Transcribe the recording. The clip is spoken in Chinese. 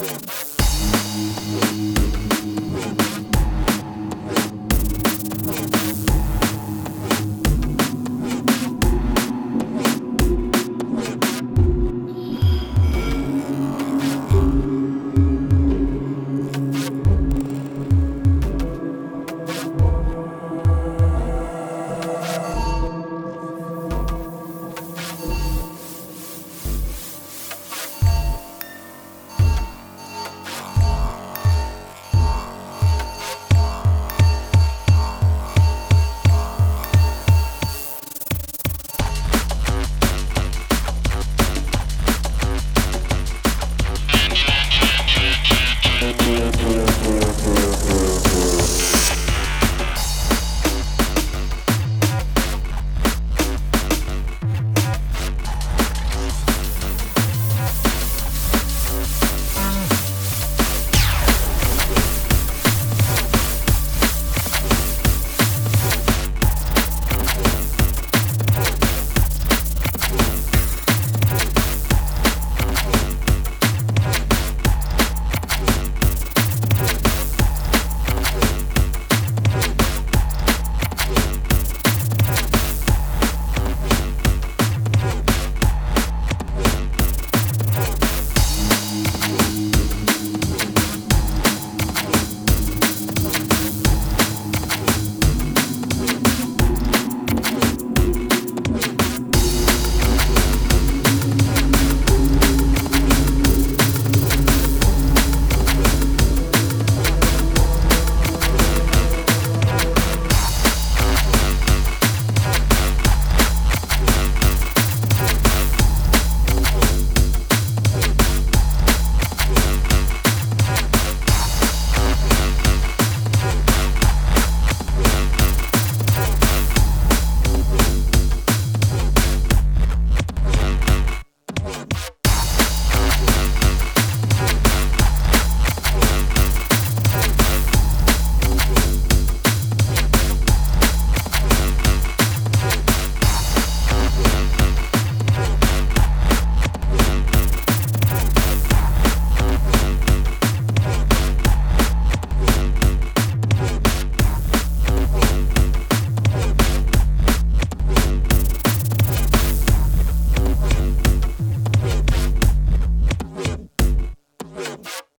Yeah.